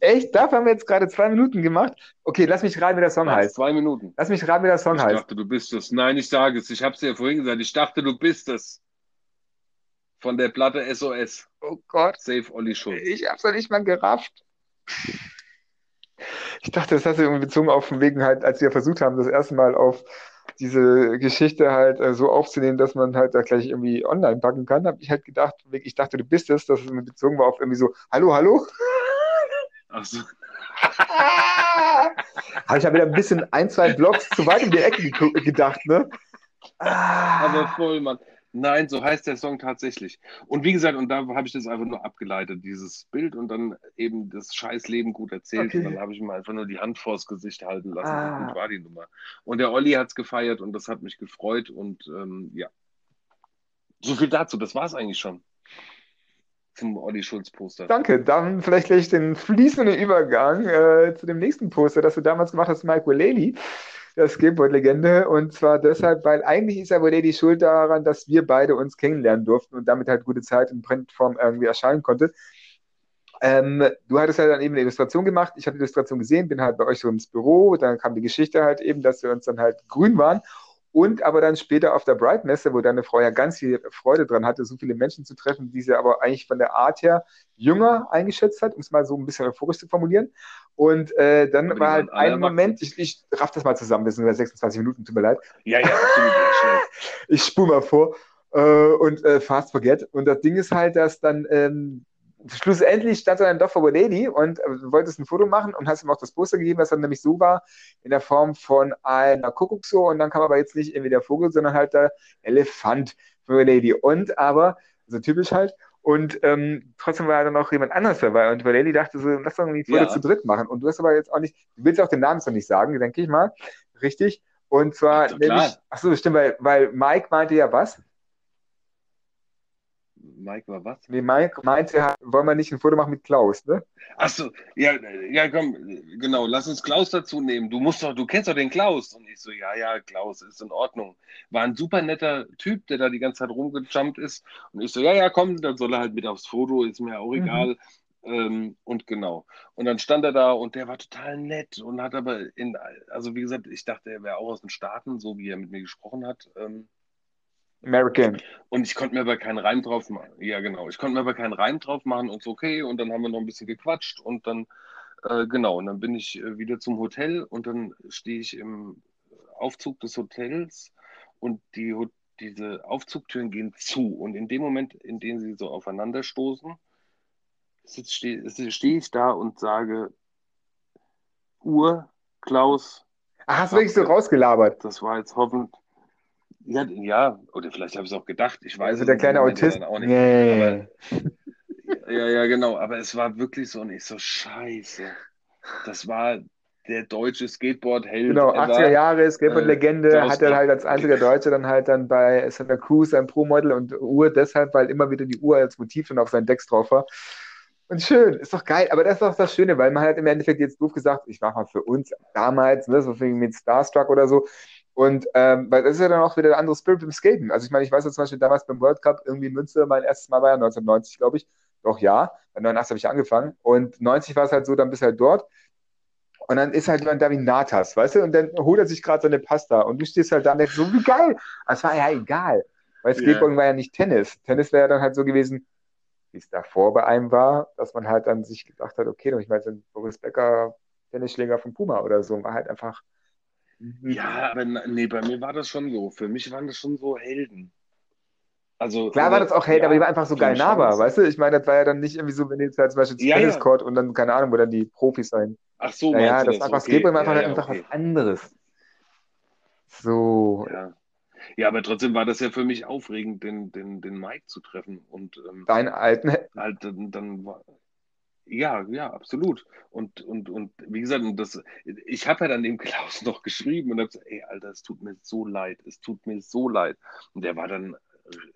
echt, dafür haben wir jetzt gerade zwei Minuten gemacht. Okay, lass mich raten, wie der Song Was, heißt. Zwei Minuten. Lass mich raten, wie der Song ich heißt. Ich dachte, du bist es. Nein, ich sage es. Ich habe es dir ja vorhin gesagt. Ich dachte, du bist es. Von der Platte SOS. Oh Gott. Save Olli Schulz. Ich hab's doch nicht mal gerafft. Ich dachte, das hast du irgendwie bezogen auf den Wegen halt, als wir versucht haben, das erste Mal auf diese Geschichte halt äh, so aufzunehmen, dass man halt da gleich irgendwie online packen kann, habe ich halt gedacht, ich dachte, du bist es, dass es bezogen war auf irgendwie so, hallo, hallo? Ach so. habe ich ja wieder ein bisschen ein, zwei Blocks zu weit in die Ecke gedacht, ne? Aber voll, Mann. Nein, so heißt der Song tatsächlich. Und wie gesagt, und da habe ich das einfach nur abgeleitet, dieses Bild und dann eben das scheiß Leben gut erzählt. Okay. Und dann habe ich mir einfach nur die Hand vors Gesicht halten lassen. Ah. Und war die Nummer. Und der Olli hat es gefeiert und das hat mich gefreut. Und ähm, ja, so viel dazu. Das war es eigentlich schon zum Olli Schulz Poster. Danke. Dann vielleicht gleich den fließenden Übergang äh, zu dem nächsten Poster, das du damals gemacht hast, Mike Willeli der Skateboard-Legende. Und zwar deshalb, weil eigentlich ist aber die Schuld daran, dass wir beide uns kennenlernen durften und damit halt gute Zeit in Printform irgendwie erscheinen konnte. Ähm, du hattest ja dann eben eine Illustration gemacht. Ich habe die Illustration gesehen, bin halt bei euch so ins Büro. Dann kam die Geschichte halt eben, dass wir uns dann halt grün waren. Und aber dann später auf der Bright-Messe, wo deine Frau ja ganz viel Freude dran hatte, so viele Menschen zu treffen, die sie aber eigentlich von der Art her jünger eingeschätzt hat, um es mal so ein bisschen euphorisch zu formulieren. Und äh, dann aber war halt ein Moment, ich, ich raff das mal zusammen, das sind 26 Minuten, tut mir leid. Ja, ja, absolut. ich spule mal vor äh, und äh, fast forget. Und das Ding ist halt, dass dann ähm, schlussendlich stand er dann doch vor Lady und äh, wolltest ein Foto machen und hast ihm auch das Poster gegeben, das dann nämlich so war, in der Form von einer Kuckucksuhr und dann kam aber jetzt nicht irgendwie der Vogel, sondern halt der Elefant für Lady. Und aber, so typisch halt, und ähm, trotzdem war dann noch jemand anders dabei. Und Lady dachte so, lass doch irgendwie Foto ja. zu dritt machen. Und du hast aber jetzt auch nicht, du willst auch den Namen so nicht sagen, denke ich mal. Richtig. Und zwar, nämlich, ach so, stimmt, weil, weil Mike meinte ja was? Mike war was? Nee, Mike meinte, wollen wir nicht ein Foto machen mit Klaus, ne? Achso, ja, ja, komm, genau, lass uns Klaus dazu nehmen. Du musst doch, du kennst doch den Klaus. Und ich so, ja, ja, Klaus, ist in Ordnung. War ein super netter Typ, der da die ganze Zeit rumgejumpt ist. Und ich so, ja, ja, komm, dann soll er halt mit aufs Foto, ist mir auch mhm. egal. Mhm. Ähm, und genau. Und dann stand er da und der war total nett und hat aber in, also wie gesagt, ich dachte, er wäre auch aus den Staaten, so wie er mit mir gesprochen hat. Ähm, American. Und ich konnte mir aber keinen Reim drauf machen. Ja, genau. Ich konnte mir aber keinen Reim drauf machen und so, okay. Und dann haben wir noch ein bisschen gequatscht und dann, äh, genau. Und dann bin ich äh, wieder zum Hotel und dann stehe ich im Aufzug des Hotels und die, diese Aufzugtüren gehen zu. Und in dem Moment, in dem sie so aufeinander stoßen, stehe steh ich da und sage, Uhr, Klaus. Ach, hast du wirklich so rausgelabert? Das war jetzt hoffentlich. Ja, ja, oder vielleicht habe ich es auch gedacht. Ich weiß also der kleine Autist. Auch nicht. Yeah. Aber, ja, ja, genau. Aber es war wirklich so nicht so scheiße. Das war der deutsche Skateboard-Held. Genau, 80er Jahre, Skateboard-Legende, äh, hat er halt als einziger Deutscher dann halt dann bei Santa Cruz sein Pro-Model und Uhr deshalb, weil immer wieder die Uhr als Motiv dann auf seinen Decks drauf war. Und schön, ist doch geil. Aber das ist doch das Schöne, weil man halt im Endeffekt jetzt doof gesagt, ich mach mal für uns damals, ne, so mit Starstruck oder so, und ähm, weil das ist ja dann auch wieder der andere Spirit im Skaten. Also ich meine, ich weiß ja zum Beispiel damals beim World Cup irgendwie in Münster, mein erstes Mal war ja 1990, glaube ich. Doch ja, bei 89 habe ich angefangen. Und 90 war es halt so, dann bist du halt dort. Und dann ist halt jemand da wie Natas, weißt du? Und dann holt er sich gerade seine Pasta. Und du stehst halt da und denkst, so wie geil. Aber es war ja egal. Weil Skateboarding yeah. war ja nicht Tennis. Tennis wäre ja dann halt so gewesen, wie es davor bei einem war, dass man halt dann sich gedacht hat, okay, ich meine, so ein Boris Becker Tennisschläger von Puma oder so, war halt einfach. Ja, aber nee, bei mir war das schon so. Für mich waren das schon so Helden. Also, Klar war das auch Held, ja, aber die war einfach so geil nahbar, weißt du? Ich meine, das war ja dann nicht irgendwie so, wenn jetzt halt zum Beispiel ja, Tennis Court ja. und dann, keine Ahnung, wo dann die Profis sein. Ach so, naja, das, das einfach okay. Skateboard einfach, ja, einfach okay. was anderes. So. Ja. ja, aber trotzdem war das ja für mich aufregend, den, den, den Mike zu treffen. Und, ähm, Deinen alten. Halt, dann, dann war, ja, ja, absolut. Und, und, und wie gesagt, das, ich habe ja dann dem Klaus noch geschrieben und habe gesagt, ey, Alter, es tut mir so leid, es tut mir so leid. Und der war dann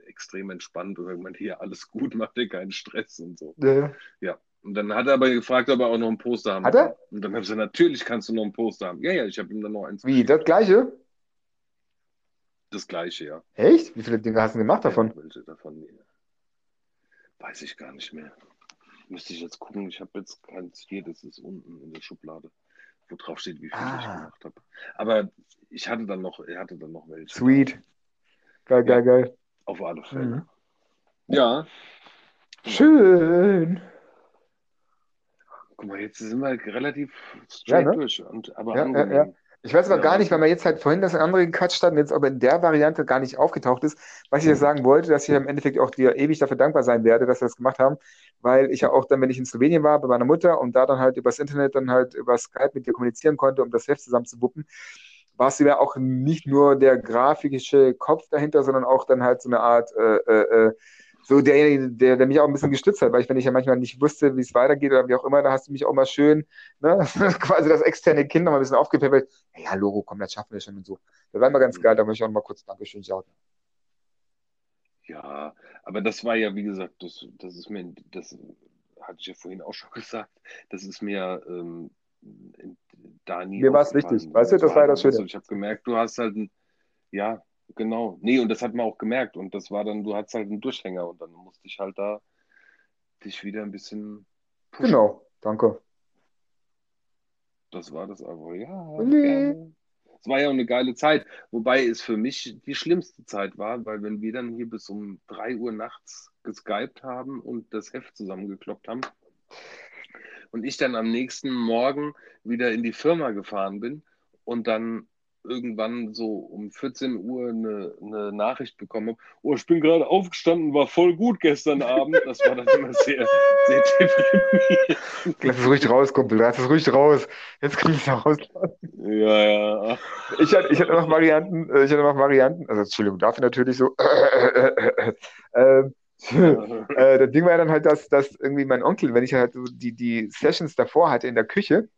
extrem entspannt und hat gemeint, hier, alles gut, mach dir keinen Stress und so. Ja. ja. Und dann hat er aber gefragt, ob er auch noch ein Poster haben Hat er? Und dann habe ich gesagt, natürlich kannst du noch ein Poster haben. Ja, ja, ich habe ihm dann noch eins. Wie, das gleiche? Das gleiche, ja. Echt? Wie viele Dinge hast du gemacht davon? Ja, welche davon? Weiß ich gar nicht mehr. Müsste ich jetzt gucken. Ich habe jetzt keins hier, das ist unten in der Schublade, wo drauf steht, wie viel ich Ah, gemacht habe. Aber ich hatte dann noch, ich hatte dann noch welche. sweet. Geil, geil, geil. Auf alle Fälle. Mhm. Ja, Schön. guck mal, jetzt sind wir relativ Ja, straight ne? durch. Und, aber Ja, ja, angenehm. ja. Ich weiß aber Ja, gar nicht, weil wir jetzt halt vorhin das andere gequatscht hatten, jetzt aber in der Variante gar nicht aufgetaucht ist, was ich jetzt sagen wollte, dass ich im Endeffekt auch dir ewig dafür dankbar sein werde, dass wir das gemacht haben, weil ich ja auch dann, wenn ich in Slowenien war, bei meiner Mutter und da dann halt übers Internet dann halt über Skype mit dir kommunizieren konnte, um das Heft zusammen zu wuppen, warst du ja auch nicht nur der grafische Kopf dahinter, sondern auch dann halt so eine Art, äh, äh, äh, so derjenige, der, der mich auch ein bisschen gestützt hat, weil ich, wenn ich ja manchmal nicht wusste, wie es weitergeht oder wie auch immer, da hast du mich auch mal schön, ne, quasi das externe Kind noch mal ein bisschen aufgepäppelt. Ja, ja, Logo, komm, das schaffen wir schon und so. Das war immer ganz geil, da möchte ich auch noch mal kurz Dankeschön sagen. Ja, aber das war ja, wie gesagt, das, das ist mir, das hatte ich ja vorhin auch schon gesagt, das ist mir ähm, da nie Mir war's aufgefallen. wichtig, weißt du, das war ja das so, Schöne. Ich habe gemerkt, du hast halt ein, ja, genau. Nee, und das hat man auch gemerkt. Und das war dann, du hattest halt einen Durchhänger und dann musste ich halt da dich wieder ein bisschen pushen. Genau, danke. Das war das einfach, ja, Nee. Es war ja auch eine geile Zeit, wobei es für mich die schlimmste Zeit war, weil wenn wir dann hier bis um 3 Uhr nachts geskypt haben und das Heft zusammengekloppt haben und ich dann am nächsten Morgen wieder in die Firma gefahren bin und dann irgendwann so um 14 Uhr eine, eine Nachricht bekommen habe, oh, ich bin gerade aufgestanden, war voll gut gestern Abend. Das war dann immer sehr, sehr deprimierend. Lass es ruhig raus, Kumpel, lass es ruhig raus. Jetzt kann ich es raus. Ja, ja. Ich hatte, ich hatte noch Varianten, äh, ich hatte noch Varianten, also Entschuldigung, dafür natürlich so. ähm, äh, das Ding war ja dann halt, dass, dass irgendwie mein Onkel, wenn ich halt so die, die Sessions davor hatte in der Küche,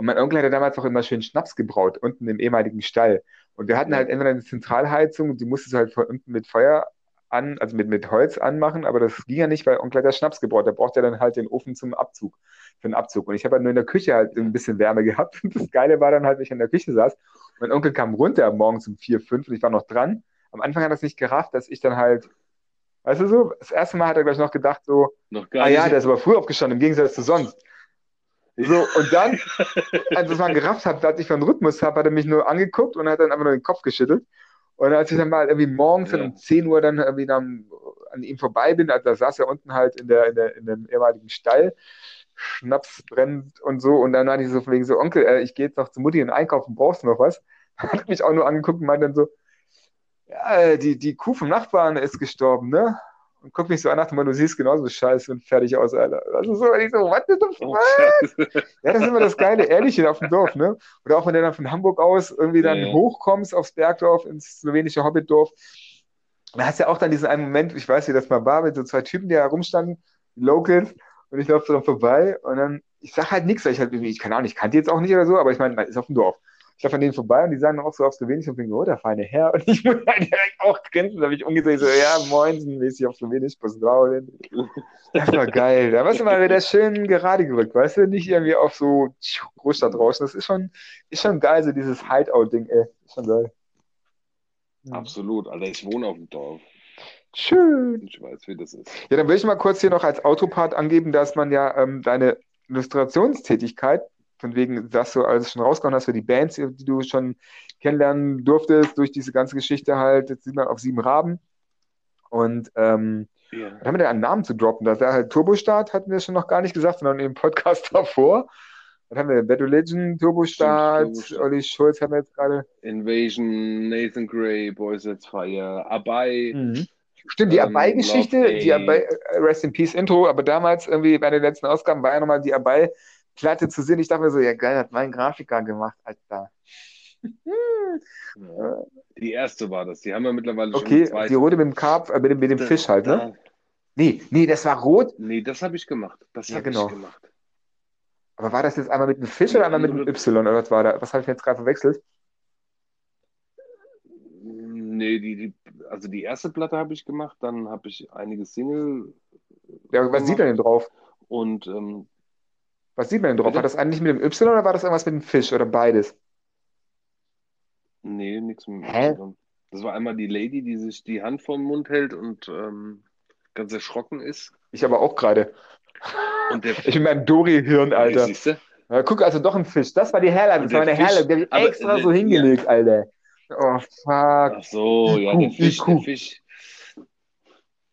und mein Onkel hatte damals auch immer schön Schnaps gebraut, unten im ehemaligen Stall. Und wir hatten halt entweder eine Zentralheizung, die musstest du halt von unten mit Feuer an, also mit, mit Holz anmachen, aber das ging ja nicht, weil Onkel hat ja Schnaps gebraut. Der braucht ja dann halt den Ofen zum Abzug, für den Abzug. Und ich habe halt nur in der Küche halt ein bisschen Wärme gehabt. Und das Geile war dann halt, wenn ich in der Küche saß, mein Onkel kam runter morgens um vier, fünf und ich war noch dran. Am Anfang hat er es nicht gerafft, dass ich dann halt, weißt du so, das erste Mal hat er gleich noch gedacht so, Noch gar ah ja, der ist aber früh aufgestanden, im Gegensatz zu sonst. So, und dann, als ich mal gerafft habe, dass ich von Rhythmus habe, hat er mich nur angeguckt und hat dann einfach nur den Kopf geschüttelt. Und als ich dann mal irgendwie morgens dann Ja. um 10 Uhr dann irgendwie dann an ihm vorbei bin, also da saß er unten halt in, der, in, der, in dem ehemaligen Stall, Schnaps brennt und so. Und dann hatte ich so von wegen so, Onkel, äh, ich gehe jetzt noch zu Mutti und einkaufen, brauchst du noch was? Hat mich auch nur angeguckt und meinte dann so, ja, äh, die, die Kuh vom Nachbarn ist gestorben, ne? Und guck mich so an, dachte mal, du siehst genauso scheiße und fertig aus, Alter. Das ist so, und ich so, what the Oh, fuck? Scheiße. Ja, das ist immer das Geile, Ehrliche auf dem Dorf, ne? Oder auch wenn du dann von Hamburg aus irgendwie dann Ja, hochkommst aufs Bergdorf, ins slowenische Hobbitdorf. Da hast du ja auch dann diesen einen Moment, ich weiß, wie das mal war, mit so zwei Typen, die da rumstanden, Locals, und ich laufe so dran vorbei und dann, ich sag halt nichts, weil ich halt ich keine Ahnung, ich kannte jetzt auch nicht oder so, aber ich meine, ist auf dem Dorf. Ich laufe an denen vorbei und die sagen auch so auf Slowenisch und denken, oh, der feine Herr. Und ich muss halt direkt auch grinsen, da habe ich umgesehen, so, ja, moinsen, mäßig auf Slowenisch, Pozdravljen. Das war geil. Da warst du mal wieder schön gerade gerückt, weißt du? Nicht irgendwie auf so Großstadt draußen. Das ist schon, ist schon geil, so dieses Hideout-Ding, ey. Ist schon geil. Mhm. Absolut, Alter, ich wohne auf dem Dorf. Schön. Ich weiß, wie das ist. Ja, dann will ich mal kurz hier noch als Autopart angeben, dass man ja ähm, deine Illustrationstätigkeit, von wegen, dass du alles schon rausgehauen hast für die Bands, die du schon kennenlernen durftest, durch diese ganze Geschichte halt, jetzt sieht man auf sieben Raben. Und ähm, Ja. was haben wir denn an Namen zu droppen? Das wäre halt Turbostart, hatten wir schon noch gar nicht gesagt, sondern im Podcast davor. Dann haben wir Bad Religion, Turbostart, Turbostart. Olli Schulz haben wir jetzt gerade. Invasion, Nathan Gray, Boys at Fire, Abai. Mhm. Stimmt, die Ähm, Abai-Geschichte, die. Abai, äh, Rest in Peace Intro, aber damals irgendwie bei den letzten Ausgaben war ja nochmal die Abai-Platte zu sehen. Ich dachte mir so, ja geil, hat mein Grafiker gemacht, Alter. Ja. Die erste war das. Die haben wir mittlerweile schon Okay, die rote mit dem Karpf, äh, mit dem, mit dem Das- Fisch halt, ne? da- Nee, nee, das war rot. Nee, das habe ich gemacht. Das Ja, habe genau. ich gemacht. Aber war das jetzt einmal mit einem Fisch oder einmal mit einem Y oder was war da? Was habe ich jetzt gerade verwechselt? Nee, die, die, also die erste Platte habe ich gemacht, dann habe ich einige Single Ja, was sieht denn drauf? und ähm, Was sieht man denn drauf? Bitte? War das eigentlich mit dem Y oder war das irgendwas mit dem Fisch oder beides? nee, nichts mit Hä? Y. Das war einmal die Lady, die sich die Hand vom Mund hält und ähm, ganz erschrocken ist. Ich aber auch gerade. Und der Ich bin beim Dori-Hirn, Alter. Ja, guck, also doch ein Fisch. Das war die. Und Das war der eine Fisch-. Der aber- hab ich extra so ja. hingelegt, Alter. Oh, fuck. Ach so, ja, der IQ, Fisch, der. Fisch.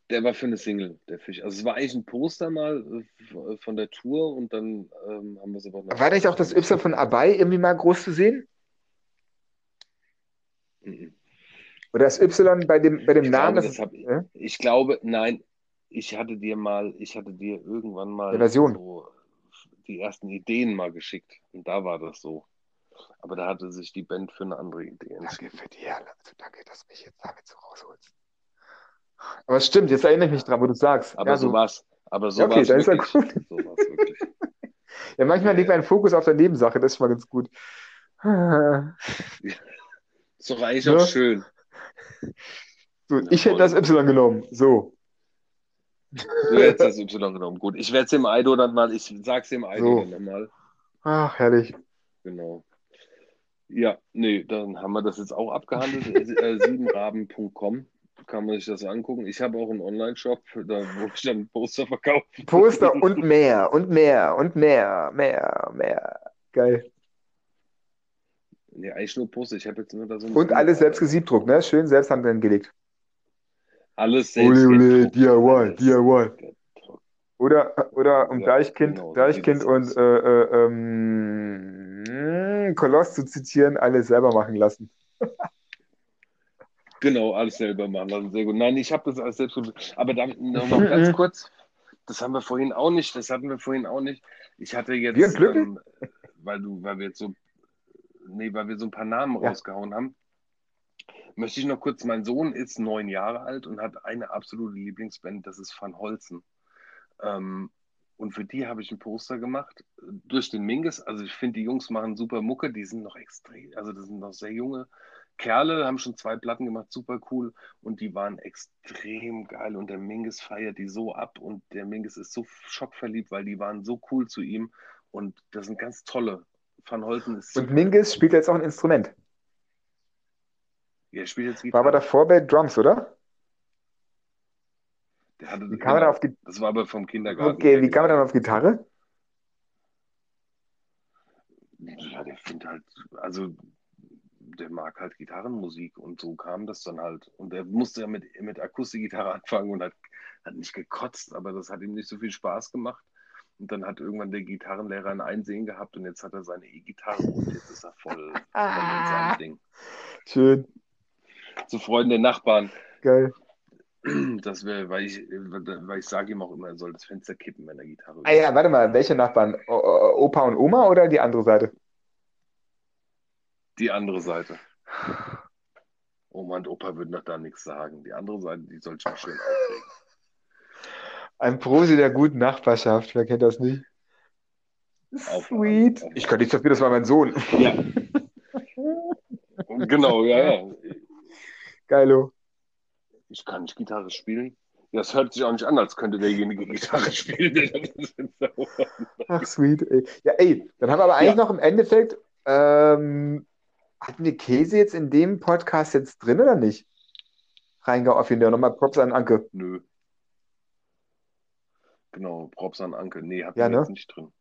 Der war für eine Single, der Fisch. Also es war eigentlich ein Poster mal äh, von der Tour und dann ähm, haben wir es aber noch. War nicht auch das Y von Abai irgendwie mal groß zu sehen? Mhm. Oder das Y bei dem, bei dem Ich Namen? glaube, das hab, ja? ich glaube, nein, ich hatte dir mal, ich hatte dir irgendwann mal so die ersten Ideen mal geschickt und da war das so. Aber da hatte sich die Band für eine andere Idee entschieden. Danke für die Herleitung. Also danke, dass du mich jetzt damit so rausholst. Aber es stimmt, jetzt erinnere ich mich dran, wo du sagst. Aber ja, so so, war's. Aber so Ja, okay, war's dann ist ja gut. So war's wirklich. ja, manchmal liegt mein Fokus auf der Nebensache, das ist mal ganz gut. Ist doch eigentlich Ja. auch schön. So, ich hätte das Y genommen. So. Du hättest das Y genommen. Gut, ich werde es dem Aido dann mal, ich sag's dem Aido So. dann nochmal. Ach, herrlich. Genau. Ja, nee, dann haben wir das jetzt auch abgehandelt. äh, siebenraben.com kann man sich das angucken. Ich habe auch einen Online-Shop, da, wo ich dann Poster verkaufe. Poster und mehr und mehr und mehr, mehr, mehr. Geil. Nee, eigentlich nur Poster. Ich habe jetzt nur da so Und alles selbst gesiebdruckt, ne? Schön selbst handgelegt. Alles selbst ole, gedruckt. DIY, DIY. Oder, oder um Ja, Deichkind, genau, Deichkind und äh, äh, ähm, Koloss zu zitieren, alles selber machen lassen. Genau, alles selber machen lassen. Sehr gut. Nein, ich habe das alles selbst. Aber damit noch mal ganz kurz. Das haben wir vorhin auch nicht. Das hatten wir vorhin auch nicht. Ich hatte jetzt, Wir und Glückel? ähm, weil du, weil wir jetzt so, nee, weil wir so ein paar Namen Ja. rausgehauen haben, möchte ich noch kurz. Mein Sohn ist neun Jahre alt und hat eine absolute Lieblingsband. Das ist Van Holzen. Ähm, und für die habe ich ein Poster gemacht durch den Mingus. Also ich finde, die Jungs machen super Mucke. Die sind noch extrem, also das sind noch sehr junge Kerle, haben schon zwei Platten gemacht, super cool. Und die waren extrem geil. Und der Mingus feiert die so ab. Und der Mingus ist so schockverliebt, weil die waren so cool zu ihm. Und das sind ganz tolle. Van Holten ist Und. Mingus spielt jetzt auch ein Instrument. Er spielt jetzt War aber Gitarre. davor bei Drums, oder? Der hatte, Wie kam er genau, da auf die. das war aber vom Kindergarten. Okay, wie kam er dann auf Gitarre? Ja, der findet halt, also der mag halt Gitarrenmusik und so kam das dann halt. Und er musste ja mit, mit Akustikgitarre anfangen und hat, hat nicht gekotzt, aber das hat ihm nicht so viel Spaß gemacht. Und dann hat irgendwann der Gitarrenlehrer ein Einsehen gehabt und jetzt hat er seine E-Gitarre und jetzt ist er voll, voll in seinem Ding. Schön, Zu Freunden der Nachbarn, geil. das wäre, weil ich, weil ich sage ihm auch immer, er soll das Fenster kippen, wenn er Gitarre Ah ja, warte mal, welche Nachbarn? O Opa und Oma oder die andere Seite? Die andere Seite. Oma und Opa würden doch da nichts sagen. Die andere Seite, die soll sich mal schön aufregen. Ein Prosi der guten Nachbarschaft, wer kennt das nicht? Auf- Sweet. auf- Ich kann nichts dafür, das war mein Sohn. Ja. genau, ja, ja. Geilo. Ich kann nicht Gitarre spielen. Ja, Das hört sich auch nicht an, als könnte derjenige Gitarre spielen. der Ach, sweet. Ey. Ja, ey, dann haben wir aber eigentlich Ja. noch im Endeffekt, ähm, hatten wir Käse jetzt in dem Podcast jetzt drin oder nicht? Reingeoffen, ja, nochmal Props an Anke. Nö. Genau, Props an Anke. Nee, hat Ja, man ne? jetzt nicht drin.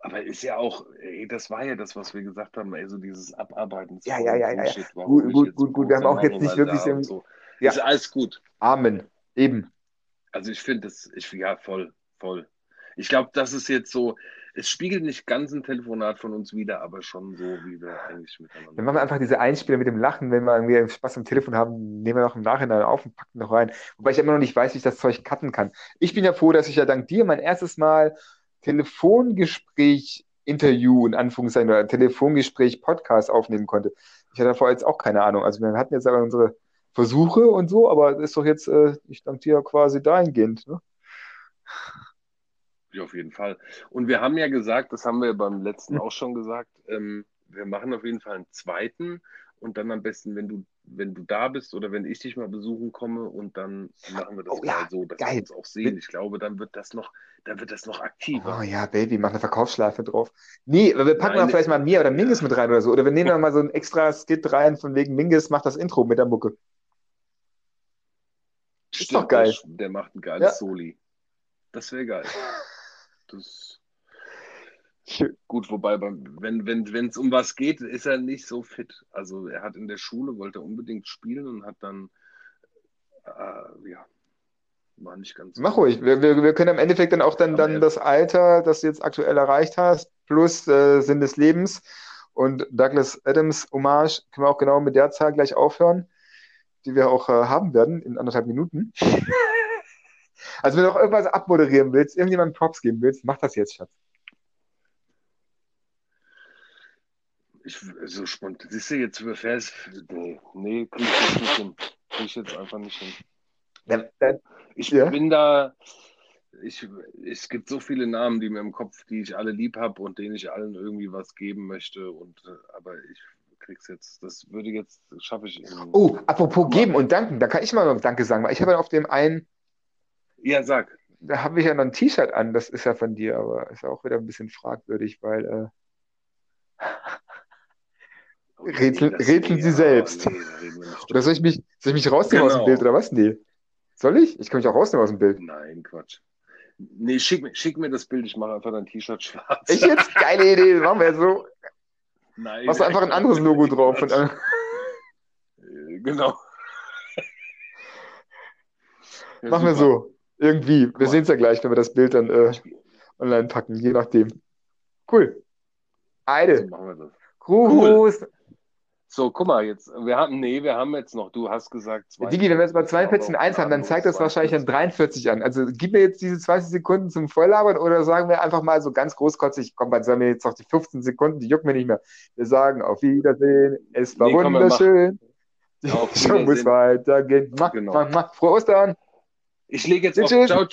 Aber ist ja auch, ey, das war ja das, was wir gesagt haben, ey, so dieses Abarbeiten. Ja, ja, ja, ja, Gut, gut, gut, gut. Wir haben auch jetzt nicht wirklich im- so. Ja. Ist alles gut. Amen. Eben. Also ich finde es, ich, ja, voll, voll. Ich glaube, das ist jetzt so, es spiegelt nicht ganz ein Telefonat von uns wieder, aber schon so, wie wir eigentlich miteinander. Dann machen wir einfach diese Einspieler mit dem Lachen, wenn wir irgendwie Spaß am Telefon haben, nehmen wir noch im Nachhinein auf und packen noch rein. Wobei ich immer noch nicht weiß, wie ich das Zeug cutten kann. Ich bin ja froh, dass ich ja dank dir mein erstes Mal Telefongespräch Interview in Anführungszeichen oder Telefongespräch Podcast aufnehmen konnte. Ich hatte davor jetzt auch keine Ahnung. Also wir hatten jetzt aber unsere Versuche und so, aber ist doch jetzt, äh, ich danke dir quasi dahingehend. Ne? Ja, auf jeden Fall. Und wir haben ja gesagt, das haben wir beim letzten auch schon gesagt, ähm, wir machen auf jeden Fall einen zweiten und dann am besten, wenn du wenn du da bist oder wenn ich dich mal besuchen komme und dann machen wir das Oh ja, mal so, dass geil. wir uns auch sehen. Ich glaube, dann wird das noch, dann wird das noch aktiver. Oh ja, Baby, mach eine Verkaufsschleife drauf. Nee, wir packen Nein, mal vielleicht mal Mia oder Mingus ja. mit rein oder so. Oder wir nehmen dann mal so ein extra Skit rein von wegen Mingus macht das Intro mit der Mucke. Ist doch geil. Der, der macht ein geiles Ja. Soli. Das wäre geil. Das gut, wobei, wenn es wenn, es um was geht, ist er nicht so fit. Also er hat in der Schule, wollte er unbedingt spielen und hat dann, äh, ja, war nicht ganz so. Mach ruhig. Wir, wir, wir können im Endeffekt dann auch dann, dann das Alter, das du jetzt aktuell erreicht hast, plus äh, Sinn des Lebens und Douglas Adams Hommage, können wir auch genau mit der Zahl gleich aufhören, die wir auch äh, haben werden in anderthalb Minuten. Also wenn du noch irgendwas abmoderieren willst, irgendjemandem Props geben willst, mach das jetzt, Schatz. Ich, so spontan, siehst du, jetzt über Vers, nee, nee, krieg ich jetzt nicht hin. Krieg ich jetzt einfach nicht hin. Dann, dann, Ich Ja. bin da, ich, es gibt so viele Namen, die mir im Kopf, die ich alle lieb habe und denen ich allen irgendwie was geben möchte. Und äh, aber ich krieg's jetzt, das würde jetzt, schaffe ich oh, apropos geben und danken, da kann ich mal noch Danke sagen, weil ich habe ja auf dem einen, Ja, sag. da habe ich ja noch ein T-Shirt an, das ist ja von dir, aber ist auch wieder ein bisschen fragwürdig, weil äh, Rätsel- das- rätseln Sie selbst. Nee, wir Oder soll ich mich, soll ich mich rausnehmen aus dem Genau. Bild oder was? Nee. Soll ich? Ich kann mich auch rausnehmen aus dem Bild. Nein, Quatsch. Nee, schick mir, schick mir das Bild, ich mache einfach dein T-Shirt schwarz. Ich jetzt? Geile Idee, machen wir jetzt so. Nein, Machst du einfach ein anderes Logo drauf. Äh, Genau. Ja, machen wir super. so. Irgendwie. Wir mal. sehen es ja gleich, wenn wir das Bild dann äh, online packen, je nachdem. Cool. So Eide. machen wir das. Gruß. So, guck mal, jetzt, wir haben, nee, wir haben jetzt noch, du hast gesagt, zwei. Digi, wenn wir jetzt bei 42 Aber und 1 haben, dann zeigt das wahrscheinlich dann 42. 43 an. Also gib mir jetzt diese 20 Sekunden zum Volllabern oder sagen wir einfach mal so ganz großkotzig, komm, dann sagen wir jetzt noch die 15 Sekunden, die jucken mir nicht mehr. Wir sagen auf Wiedersehen, es war Nee, komm, wunderschön. Die Auf Show muss weitergehen. Mach, Genau. mach, mach. Frohe Ostern. Ich lege jetzt auf. Ciao, ciao.